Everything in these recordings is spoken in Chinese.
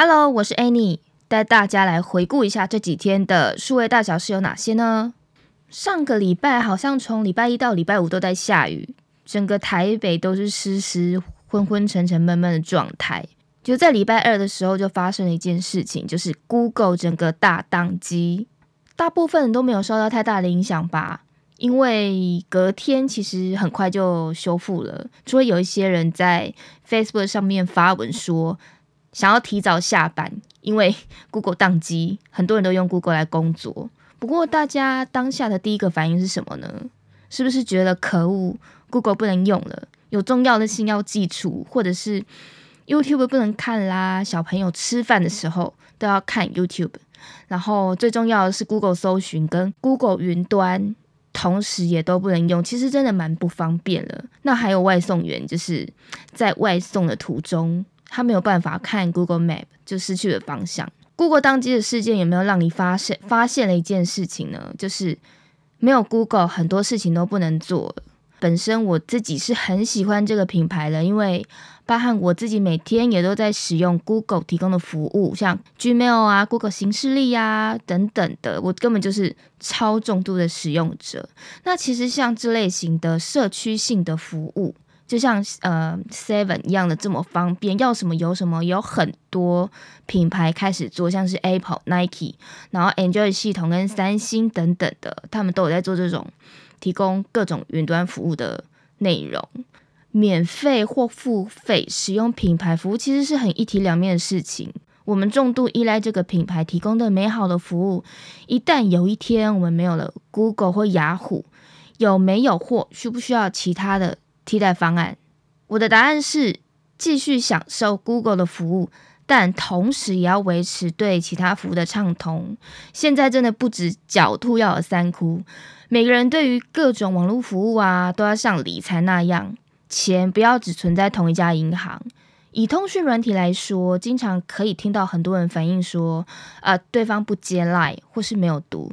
Hello，我是 Annie，带大家来回顾一下这几天的数位大小事有哪些呢？上个礼拜好像从礼拜一到礼拜五都在下雨，整个台北都是湿湿、昏昏沉沉、闷闷的状态。就在礼拜二的时候，就发生了一件事情，就是 Google 整个大宕机，大部分人都没有受到太大的影响吧。因为隔天其实很快就修复了，除了有一些人在 Facebook 上面发文说想要提早下班，因为 Google 宕机，很多人都用 Google 来工作。不过大家当下的第一个反应是什么呢？是不是觉得可恶，Google 不能用了，有重要的信要寄出，或者是 YouTube 不能看啦？小朋友吃饭的时候都要看 YouTube，然后最重要的是 Google 搜寻跟 Google 云端。同时也都不能用，其实真的蛮不方便了。那还有外送员，就是在外送的途中，他没有办法看 Google Map，就失去了方向。Google 当机的事件有没有让你发现发现了一件事情呢？就是没有 Google，很多事情都不能做。本身我自己是很喜欢这个品牌的，因为包含我自己每天也都在使用 Google 提供的服务，像 Gmail 啊、Google 形式力呀等等的，我根本就是超重度的使用者。那其实像这类型的社区性的服务，就像呃 Seven 一样的这么方便，要什么有什么，有很多品牌开始做，像是 Apple、Nike，然后 Android 系统跟三星等等的，他们都有在做这种。提供各种云端服务的内容，免费或付费使用品牌服务，其实是很一体两面的事情。我们重度依赖这个品牌提供的美好的服务，一旦有一天我们没有了 Google 或雅虎，有没有或需不需要其他的替代方案？我的答案是继续享受 Google 的服务，但同时也要维持对其他服务的畅通。现在真的不止狡兔要有三窟。每个人对于各种网络服务啊，都要像理财那样，钱不要只存在同一家银行。以通讯软体来说，经常可以听到很多人反映说，呃，对方不接 line 或是没有读。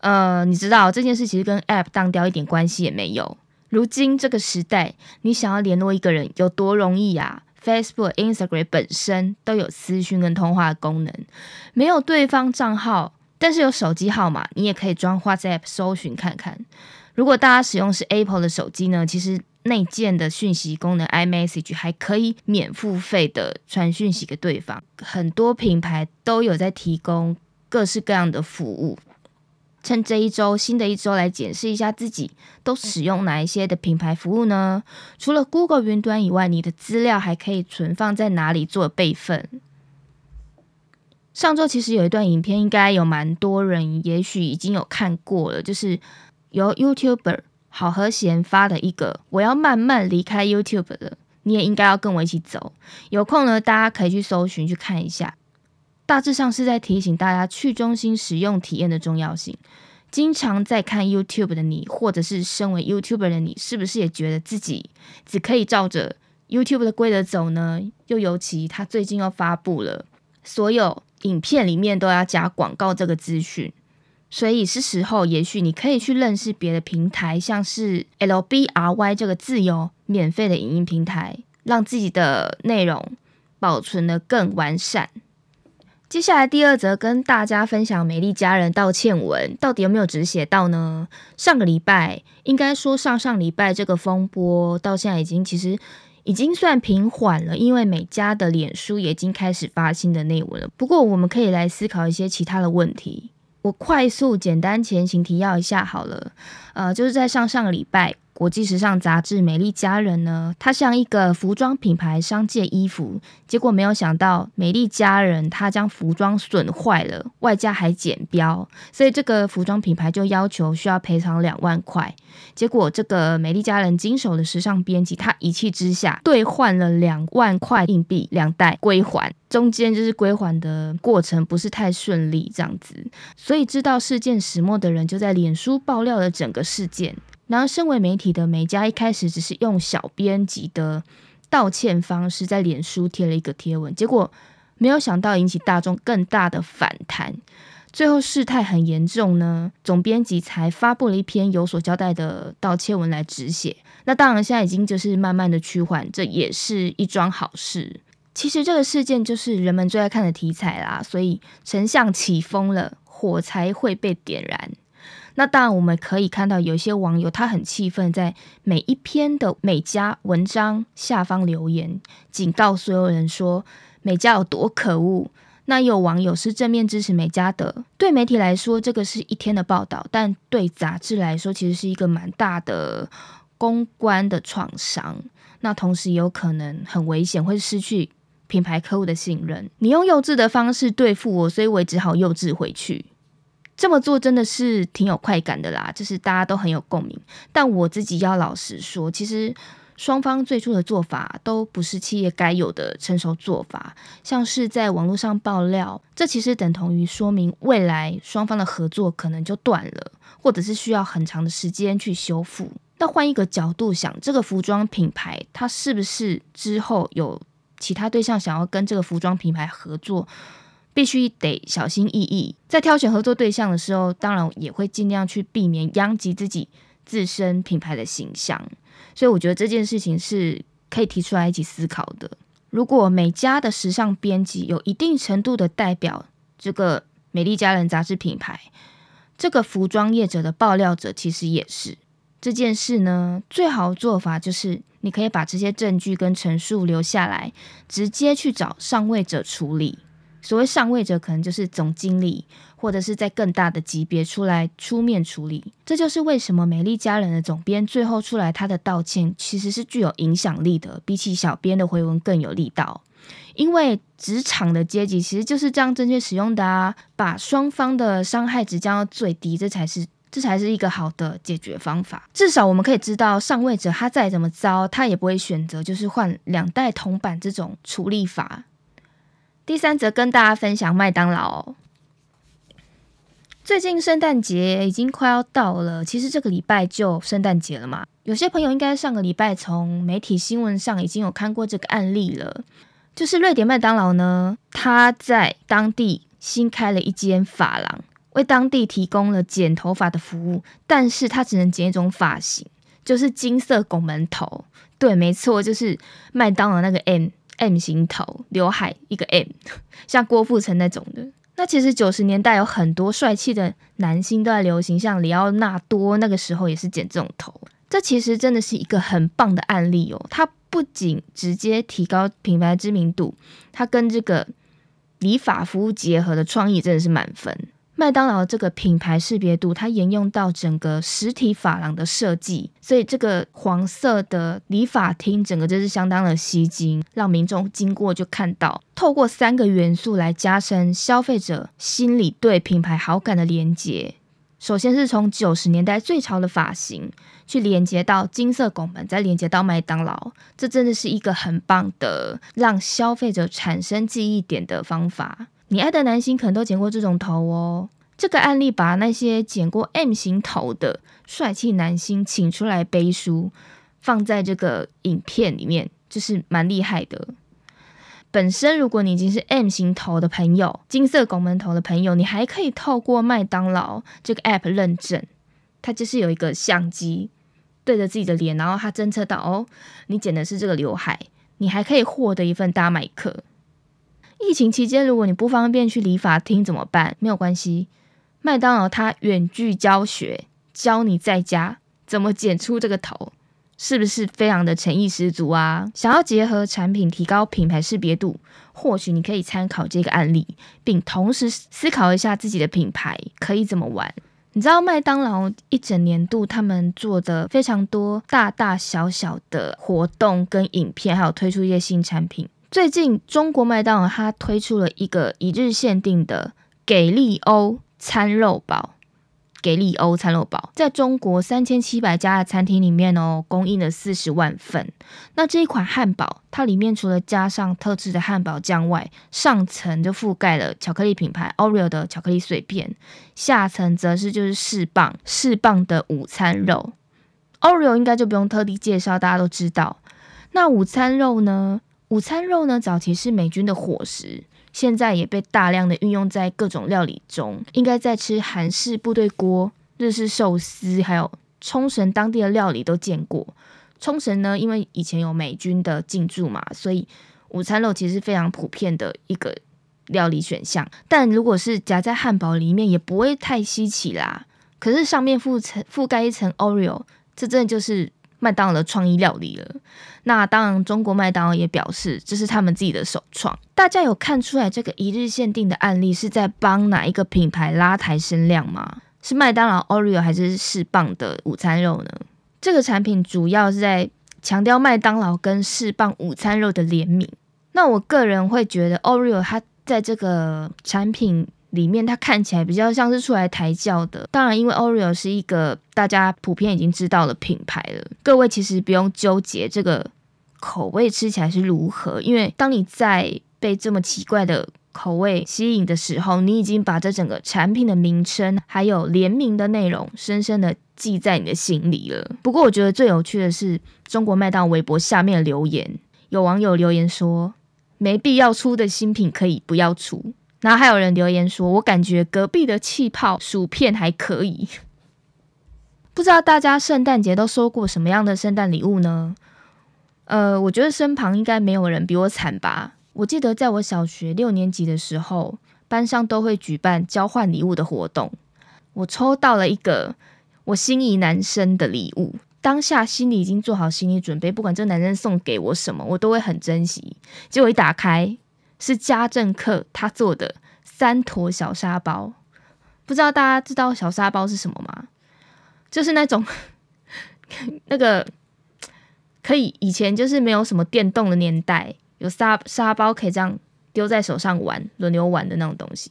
呃，你知道这件事其实跟 app 当掉一点关系也没有。如今这个时代，你想要联络一个人有多容易呀？Facebook、Instagram 本身都有私讯跟通话功能，没有对方账号。但是有手机号码，你也可以装 WhatsApp 搜寻看看。如果大家使用是 Apple 的手机呢，其实内建的讯息功能 iMessage 还可以免付费的传讯息给对方。很多品牌都有在提供各式各样的服务。趁这一周新的一周来检视一下自己都使用哪一些的品牌服务呢？除了 Google 云端以外，你的资料还可以存放在哪里做备份？上周其实有一段影片，应该有蛮多人，也许已经有看过了，就是由 YouTuber 好和弦发的一个，我要慢慢离开 YouTube 了，你也应该要跟我一起走。有空呢，大家可以去搜寻去看一下。大致上是在提醒大家去中心使用体验的重要性。经常在看 YouTube 的你，或者是身为 YouTuber 的你，是不是也觉得自己只可以照着 YouTube 的规则走呢？又尤其他最近又发布了所有。影片里面都要加广告这个资讯，所以是时候，也许你可以去认识别的平台，像是 LBRY 这个自由免费的影音平台，让自己的内容保存的更完善。接下来第二则跟大家分享美丽家人道歉文，到底有没有止血到呢？上个礼拜，应该说上上礼拜这个风波到现在已经其实。已经算平缓了，因为每家的脸书也已经开始发新的内文了。不过，我们可以来思考一些其他的问题。我快速简单前情提要一下好了，呃，就是在上上个礼拜。国际时尚杂志《美丽佳人》呢，它像一个服装品牌商借衣服，结果没有想到美丽佳人它将服装损坏了，外加还剪标，所以这个服装品牌就要求需要赔偿两万块。结果这个美丽佳人经手的时尚编辑，他一气之下兑换了两万块硬币两袋归还，中间就是归还的过程不是太顺利这样子，所以知道事件始末的人就在脸书爆料了整个事件。然后，身为媒体的美嘉一开始只是用小编辑的道歉方式在脸书贴了一个贴文，结果没有想到引起大众更大的反弹。最后事态很严重呢，总编辑才发布了一篇有所交代的道歉文来止血。那当然，现在已经就是慢慢的趋缓，这也是一桩好事。其实这个事件就是人们最爱看的题材啦，所以丞相起风了，火才会被点燃。那当然，我们可以看到有一些网友他很气愤，在每一篇的每家文章下方留言，警告所有人说美嘉有多可恶。那有网友是正面支持美嘉的。对媒体来说，这个是一天的报道，但对杂志来说，其实是一个蛮大的公关的创伤。那同时有可能很危险，会失去品牌客户的信任。你用幼稚的方式对付我，所以我只好幼稚回去。这么做真的是挺有快感的啦，就是大家都很有共鸣。但我自己要老实说，其实双方最初的做法都不是企业该有的成熟做法。像是在网络上爆料，这其实等同于说明未来双方的合作可能就断了，或者是需要很长的时间去修复。那换一个角度想，这个服装品牌它是不是之后有其他对象想要跟这个服装品牌合作？必须得小心翼翼，在挑选合作对象的时候，当然也会尽量去避免殃及自己自身品牌的形象。所以我觉得这件事情是可以提出来一起思考的。如果每家的时尚编辑有一定程度的代表这个美丽佳人杂志品牌，这个服装业者的爆料者其实也是这件事呢。最好的做法就是你可以把这些证据跟陈述留下来，直接去找上位者处理。所谓上位者，可能就是总经理，或者是在更大的级别出来出面处理。这就是为什么美丽佳人的总编最后出来，他的道歉其实是具有影响力的，比起小编的回文更有力道。因为职场的阶级其实就是这样正确使用的啊，把双方的伤害值降到最低，这才是这才是一个好的解决方法。至少我们可以知道，上位者他再怎么糟，他也不会选择就是换两代铜板这种处理法。第三则跟大家分享麦当劳。最近圣诞节已经快要到了，其实这个礼拜就圣诞节了嘛。有些朋友应该上个礼拜从媒体新闻上已经有看过这个案例了，就是瑞典麦当劳呢，他在当地新开了一间发廊，为当地提供了剪头发的服务，但是他只能剪一种发型，就是金色拱门头。对，没错，就是麦当劳那个 M。M 型头，刘海一个 M，像郭富城那种的。那其实九十年代有很多帅气的男星都在流行，像里奥纳多那个时候也是剪这种头。这其实真的是一个很棒的案例哦。它不仅直接提高品牌知名度，它跟这个理发服务结合的创意真的是满分。麦当劳这个品牌识别度，它沿用到整个实体发廊的设计，所以这个黄色的理发厅，整个就是相当的吸睛，让民众经过就看到。透过三个元素来加深消费者心里对品牌好感的连接。首先是从九十年代最潮的发型去连接到金色拱门，再连接到麦当劳，这真的是一个很棒的让消费者产生记忆点的方法。你爱的男星可能都剪过这种头哦。这个案例把那些剪过 M 型头的帅气男星请出来背书，放在这个影片里面，就是蛮厉害的。本身如果你已经是 M 型头的朋友，金色拱门头的朋友，你还可以透过麦当劳这个 App 认证，它就是有一个相机对着自己的脸，然后它侦测到哦，你剪的是这个刘海，你还可以获得一份大麦克。疫情期间，如果你不方便去理发厅怎么办？没有关系，麦当劳它远距教学，教你在家怎么剪出这个头，是不是非常的诚意十足啊？想要结合产品提高品牌识别度，或许你可以参考这个案例，并同时思考一下自己的品牌可以怎么玩。你知道麦当劳一整年度他们做的非常多大大小小的活动跟影片，还有推出一些新产品。最近，中国麦当劳它推出了一个一日限定的给力欧餐肉堡。给力欧餐肉堡在中国三千七百家的餐厅里面哦，供应了四十万份。那这一款汉堡，它里面除了加上特制的汉堡酱外，上层就覆盖了巧克力品牌 Oreo 的巧克力碎片，下层则是就是四磅四磅的午餐肉。Oreo 应该就不用特地介绍，大家都知道。那午餐肉呢？午餐肉呢，早期是美军的伙食，现在也被大量的运用在各种料理中。应该在吃韩式部队锅、日式寿司，还有冲绳当地的料理都见过。冲绳呢，因为以前有美军的进驻嘛，所以午餐肉其实是非常普遍的一个料理选项。但如果是夹在汉堡里面，也不会太稀奇啦。可是上面覆层覆盖一层 Oreo，这真的就是麦当劳的创意料理了。那当然，中国麦当劳也表示这是他们自己的首创。大家有看出来这个一日限定的案例是在帮哪一个品牌拉抬声量吗？是麦当劳 Oreo 还是士棒的午餐肉呢？这个产品主要是在强调麦当劳跟士棒午餐肉的联名。那我个人会觉得 Oreo 它在这个产品。里面它看起来比较像是出来抬轿的，当然，因为 Oreo 是一个大家普遍已经知道的品牌了，各位其实不用纠结这个口味吃起来是如何，因为当你在被这么奇怪的口味吸引的时候，你已经把这整个产品的名称还有联名的内容深深的记在你的心里了。不过，我觉得最有趣的是中国麦当微博下面的留言，有网友留言说，没必要出的新品可以不要出。然后还有人留言说：“我感觉隔壁的气泡薯片还可以。”不知道大家圣诞节都收过什么样的圣诞礼物呢？呃，我觉得身旁应该没有人比我惨吧。我记得在我小学六年级的时候，班上都会举办交换礼物的活动。我抽到了一个我心仪男生的礼物，当下心里已经做好心理准备，不管这男生送给我什么，我都会很珍惜。结果一打开。是家政课他做的三坨小沙包，不知道大家知道小沙包是什么吗？就是那种 那个可以以前就是没有什么电动的年代，有沙沙包可以这样丢在手上玩，轮流玩的那种东西。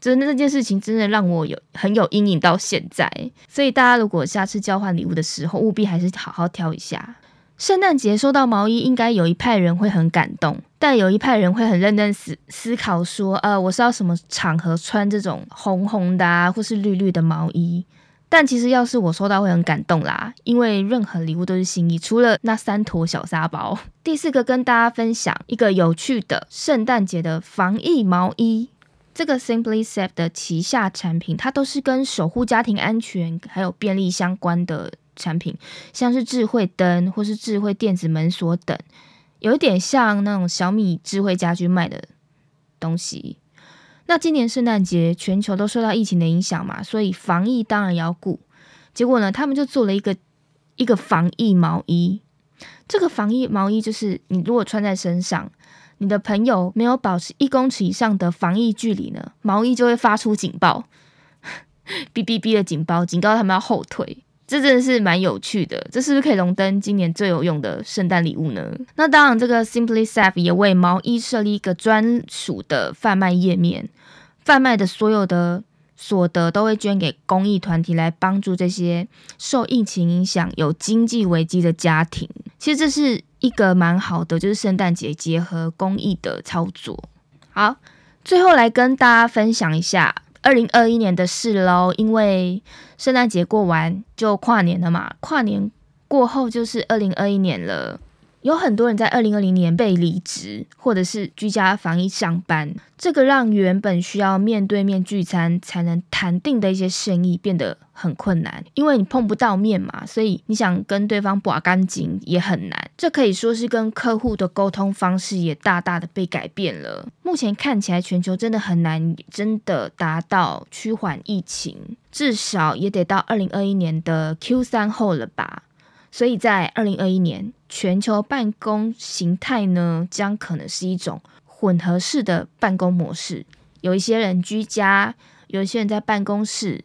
真的这件事情真的让我有很有阴影到现在，所以大家如果下次交换礼物的时候，务必还是好好挑一下。圣诞节收到毛衣，应该有一派人会很感动，但有一派人会很认真思思考说，呃，我是要什么场合穿这种红红的啊，或是绿绿的毛衣？但其实要是我收到会很感动啦，因为任何礼物都是心意，除了那三坨小沙包。第四个跟大家分享一个有趣的圣诞节的防疫毛衣，这个 Simply Safe 的旗下产品，它都是跟守护家庭安全还有便利相关的。产品像是智慧灯或是智慧电子门锁等，有一点像那种小米智慧家居卖的东西。那今年圣诞节全球都受到疫情的影响嘛，所以防疫当然要顾。结果呢，他们就做了一个一个防疫毛衣。这个防疫毛衣就是你如果穿在身上，你的朋友没有保持一公尺以上的防疫距离呢，毛衣就会发出警报，哔哔哔的警报，警告他们要后退。这真的是蛮有趣的，这是不是可以荣登今年最有用的圣诞礼物呢？那当然，这个 Simply Safe 也为毛衣设立一个专属的贩卖页面，贩卖的所有的所得都会捐给公益团体，来帮助这些受疫情影响有经济危机的家庭。其实这是一个蛮好的，就是圣诞节结合公益的操作。好，最后来跟大家分享一下。二零二一年的事喽，因为圣诞节过完就跨年了嘛，跨年过后就是二零二一年了。有很多人在二零二零年被离职，或者是居家防疫上班，这个让原本需要面对面聚餐才能谈定的一些生意变得很困难，因为你碰不到面嘛，所以你想跟对方把干净也很难。这可以说是跟客户的沟通方式也大大的被改变了。目前看起来，全球真的很难真的达到趋缓疫情，至少也得到二零二一年的 Q 三后了吧。所以在二零二一年，全球办公形态呢，将可能是一种混合式的办公模式。有一些人居家，有一些人在办公室，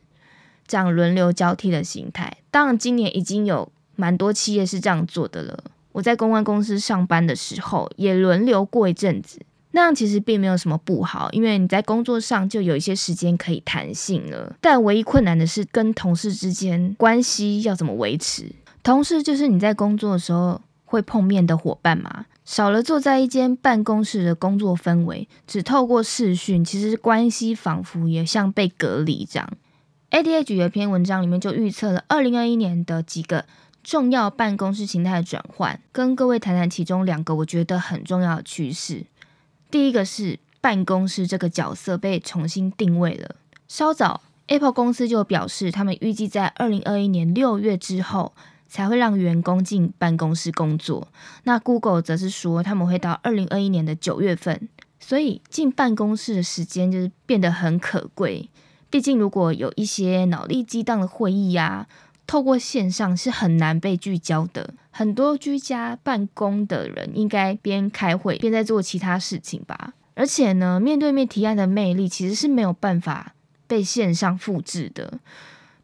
这样轮流交替的形态。当然，今年已经有蛮多企业是这样做的了。我在公关公司上班的时候，也轮流过一阵子，那样其实并没有什么不好，因为你在工作上就有一些时间可以弹性了。但唯一困难的是，跟同事之间关系要怎么维持？同事就是你在工作的时候会碰面的伙伴嘛？少了坐在一间办公室的工作氛围，只透过视讯，其实关系仿佛也像被隔离这样。ADH 有一篇文章里面就预测了二零二一年的几个重要办公室形态的转换，跟各位谈谈其中两个我觉得很重要的趋势。第一个是办公室这个角色被重新定位了。稍早，Apple 公司就表示，他们预计在二零二一年六月之后。才会让员工进办公室工作。那 Google 则是说他们会到二零二一年的九月份，所以进办公室的时间就是变得很可贵。毕竟如果有一些脑力激荡的会议呀，透过线上是很难被聚焦的。很多居家办公的人应该边开会边在做其他事情吧。而且呢，面对面提案的魅力其实是没有办法被线上复制的。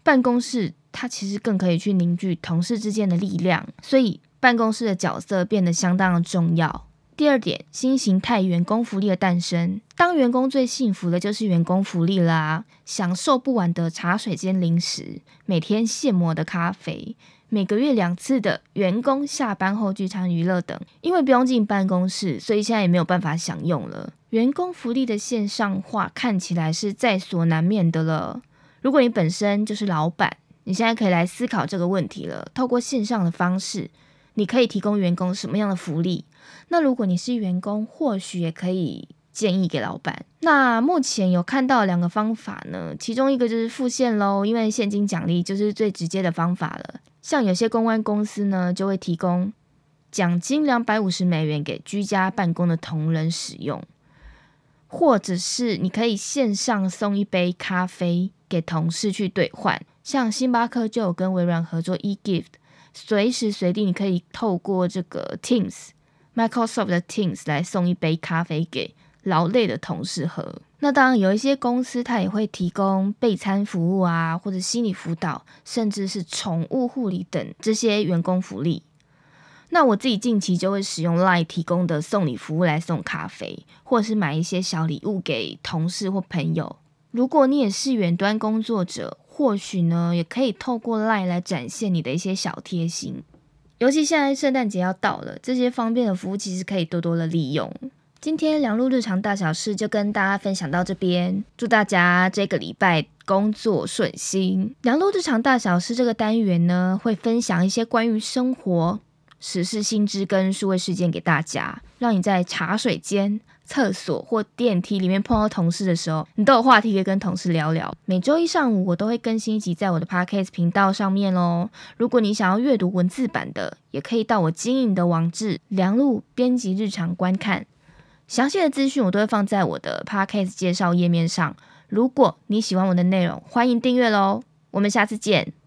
办公室它其实更可以去凝聚同事之间的力量，所以办公室的角色变得相当的重要。第二点，新形态员工福利的诞生。当员工最幸福的就是员工福利啦，享受不完的茶水间零食，每天现磨的咖啡。每个月两次的员工下班后聚餐娱乐等，因为不用进办公室，所以现在也没有办法享用了。员工福利的线上化看起来是在所难免的了。如果你本身就是老板，你现在可以来思考这个问题了。透过线上的方式，你可以提供员工什么样的福利？那如果你是员工，或许也可以建议给老板。那目前有看到两个方法呢，其中一个就是付现喽，因为现金奖励就是最直接的方法了。像有些公关公司呢，就会提供奖金两百五十美元给居家办公的同仁使用，或者是你可以线上送一杯咖啡给同事去兑换。像星巴克就有跟微软合作 eGift，随时随地你可以透过这个 Teams、Microsoft 的 Teams 来送一杯咖啡给劳累的同事喝。那当然，有一些公司它也会提供备餐服务啊，或者心理辅导，甚至是宠物护理等这些员工福利。那我自己近期就会使用 Line 提供的送礼服务来送咖啡，或者是买一些小礼物给同事或朋友。如果你也是远端工作者，或许呢也可以透过 Line 来展现你的一些小贴心。尤其现在圣诞节要到了，这些方便的服务其实可以多多的利用。今天梁路日常大小事就跟大家分享到这边，祝大家这个礼拜工作顺心。梁路日常大小事这个单元呢，会分享一些关于生活、时事新知跟数位事件给大家，让你在茶水间、厕所或电梯里面碰到同事的时候，你都有话题可以跟同事聊聊。每周一上午我都会更新一集在我的 Podcast 频道上面哦。如果你想要阅读文字版的，也可以到我经营的网志梁路编辑日常观看。详细的资讯我都会放在我的 podcast 介绍页面上。如果你喜欢我的内容，欢迎订阅喽！我们下次见。